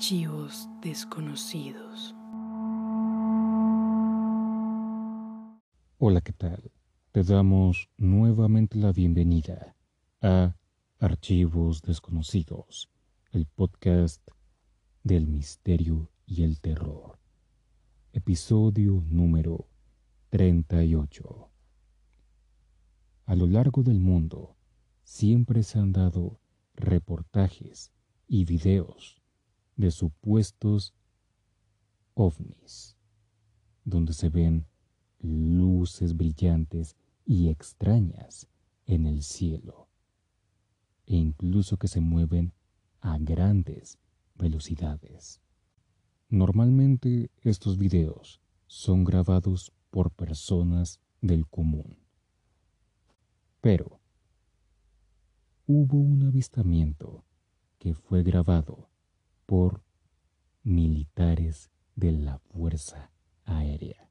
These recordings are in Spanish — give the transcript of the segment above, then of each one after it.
Archivos desconocidos. Hola, ¿qué tal? Te damos nuevamente la bienvenida a Archivos desconocidos, el podcast del misterio y el terror. Episodio número 38. A lo largo del mundo siempre se han dado reportajes y videos de supuestos ovnis, donde se ven luces brillantes y extrañas en el cielo, e incluso que se mueven a grandes velocidades. Normalmente estos videos son grabados por personas del común. Pero hubo un avistamiento que fue grabado por militares de la Fuerza Aérea.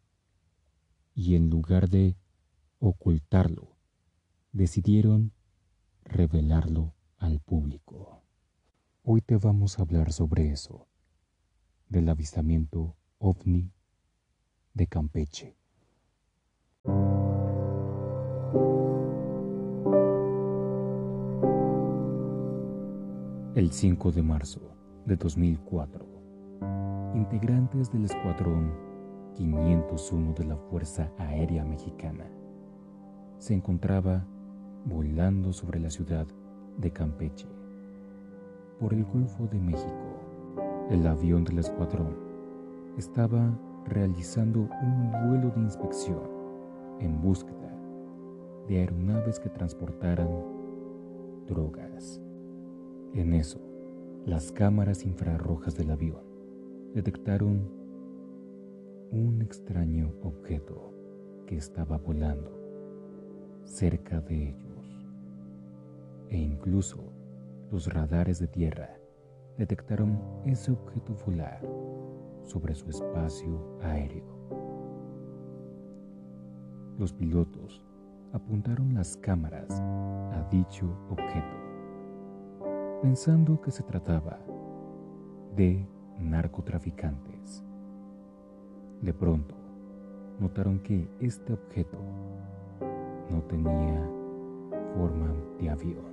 Y en lugar de ocultarlo, decidieron revelarlo al público. Hoy te vamos a hablar sobre eso, del avistamiento ovni de Campeche. El 5 de marzo de 2004. Integrantes del Escuadrón 501 de la Fuerza Aérea Mexicana se encontraba volando sobre la ciudad de Campeche. Por el Golfo de México, el avión del escuadrón estaba realizando un vuelo de inspección en búsqueda de aeronaves que transportaran drogas. En eso, las cámaras infrarrojas del avión detectaron un extraño objeto que estaba volando cerca de ellos. E incluso los radares de tierra detectaron ese objeto volar sobre su espacio aéreo. Los pilotos apuntaron las cámaras a dicho objeto pensando que se trataba de narcotraficantes. De pronto, notaron que este objeto no tenía forma de avión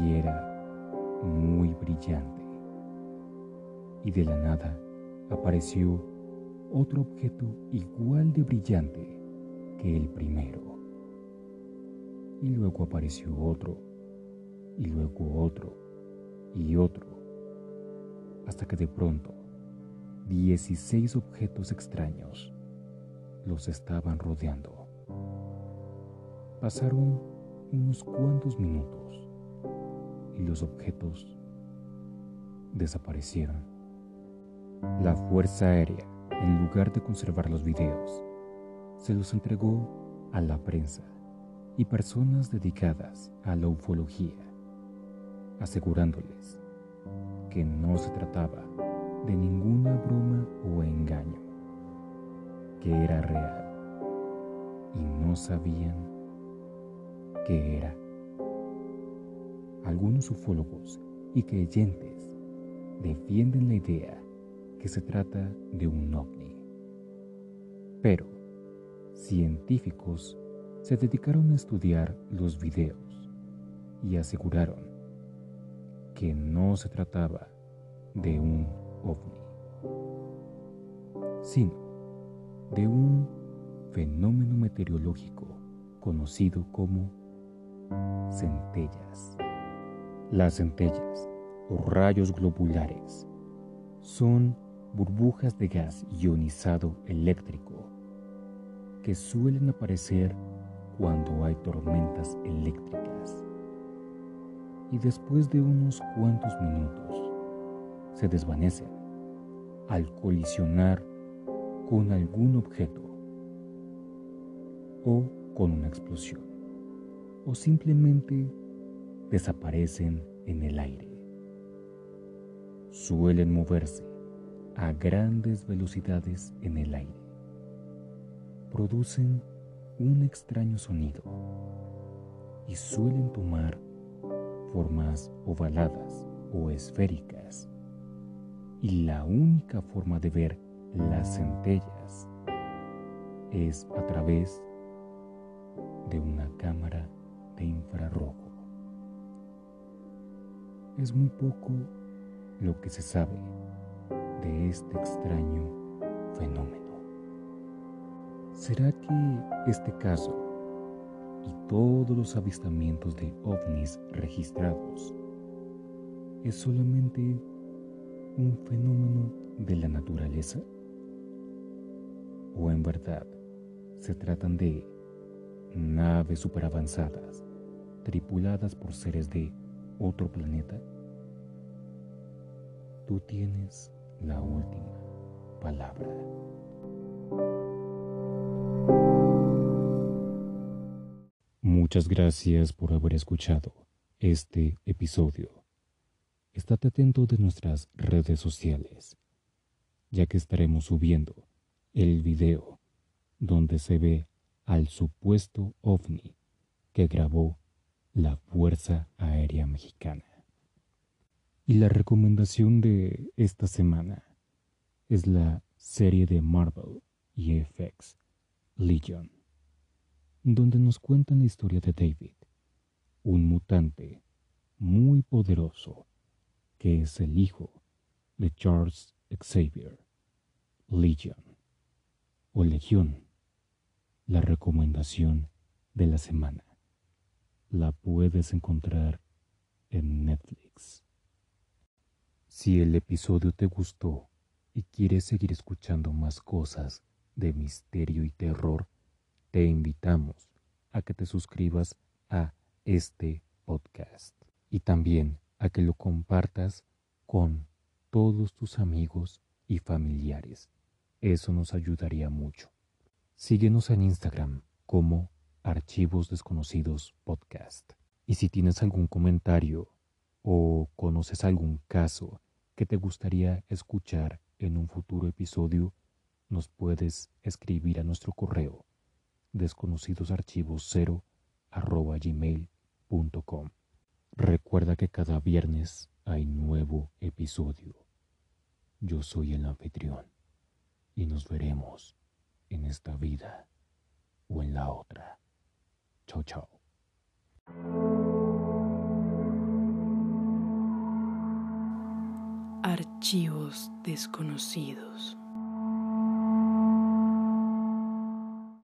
y era muy brillante. Y de la nada apareció otro objeto igual de brillante que el primero. Y luego apareció otro y luego otro y otro, hasta que de pronto 16 objetos extraños los estaban rodeando. Pasaron unos cuantos minutos y los objetos desaparecieron. La Fuerza Aérea, en lugar de conservar los videos, se los entregó a la prensa y personas dedicadas a la ufología asegurándoles que no se trataba de ninguna broma o engaño, que era real y no sabían qué era. Algunos ufólogos y creyentes defienden la idea que se trata de un ovni. Pero científicos se dedicaron a estudiar los videos y aseguraron que no se trataba de un ovni, sino de un fenómeno meteorológico conocido como centellas. Las centellas o rayos globulares son burbujas de gas ionizado eléctrico que suelen aparecer cuando hay tormentas eléctricas y después de unos cuantos minutos se desvanecen al colisionar con algún objeto o con una explosión o simplemente desaparecen en el aire. Suelen moverse a grandes velocidades en el aire. Producen un extraño sonido y suelen tomar formas ovaladas o esféricas y la única forma de ver las centellas es a través de una cámara de infrarrojo. Es muy poco lo que se sabe de este extraño fenómeno. ¿Será que este caso y todos los avistamientos de ovnis registrados es solamente un fenómeno de la naturaleza? ¿O en verdad se tratan de naves superavanzadas tripuladas por seres de otro planeta? Tú tienes la última palabra. Muchas gracias por haber escuchado este episodio. Estate atento de nuestras redes sociales, ya que estaremos subiendo el video donde se ve al supuesto ovni que grabó la Fuerza Aérea Mexicana. Y la recomendación de esta semana es la serie de Marvel y FX Legion, donde nos cuentan la historia de David, un mutante muy poderoso que es el hijo de Charles Xavier. Legion o Legión, la recomendación de la semana. La puedes encontrar en Netflix. Si el episodio te gustó y quieres seguir escuchando más cosas de misterio y terror, te invitamos a que te suscribas a este podcast y también a que lo compartas con todos tus amigos y familiares. Eso nos ayudaría mucho. Síguenos en Instagram como Archivos Desconocidos Podcast. Y si tienes algún comentario o conoces algún caso que te gustaría escuchar en un futuro episodio, nos puedes escribir a nuestro correo desconocidosarchivos0 gmail.com. Recuerda que cada viernes hay nuevo episodio. Yo soy el anfitrión y nos veremos en esta vida o en la otra. Chao, chao. Archivos desconocidos.